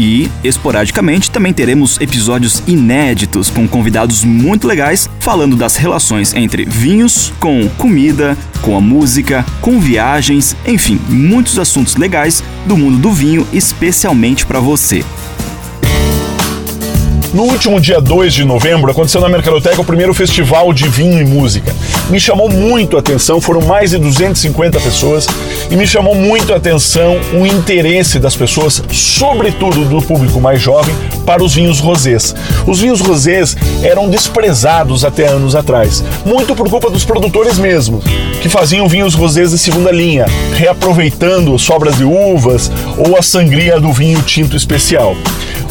E, esporadicamente, também teremos episódios inéditos com convidados muito legais falando das relações entre vinhos com comida, com a música, com viagens, enfim, muitos assuntos legais do mundo do vinho, especialmente para você. No último dia 2 de novembro, aconteceu na Mercadoteca o primeiro festival de vinho e música. Me chamou muito a atenção, foram mais de 250 pessoas, e me chamou muito a atenção o interesse das pessoas, sobretudo do público mais jovem, para os vinhos rosés. Os vinhos rosés eram desprezados até anos atrás, muito por culpa dos produtores mesmo, que faziam vinhos rosés de segunda linha, reaproveitando sobras de uvas ou a sangria do vinho tinto especial.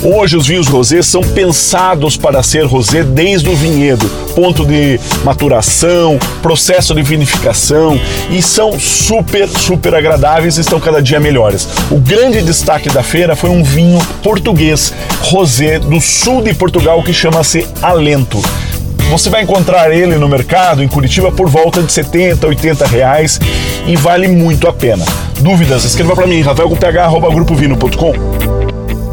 Hoje os vinhos rosés são pensados para ser rosé desde o vinhedo, ponto de maturação, processo de vinificação e são super, super agradáveis e estão cada dia melhores. O grande destaque da feira foi um vinho português rosé do sul de Portugal que chama-se Alento. Você vai encontrar ele no mercado em Curitiba por volta de 70, 80 reais e vale muito a pena. Dúvidas? Escreva para mim, rafael.ph.grupovino.com.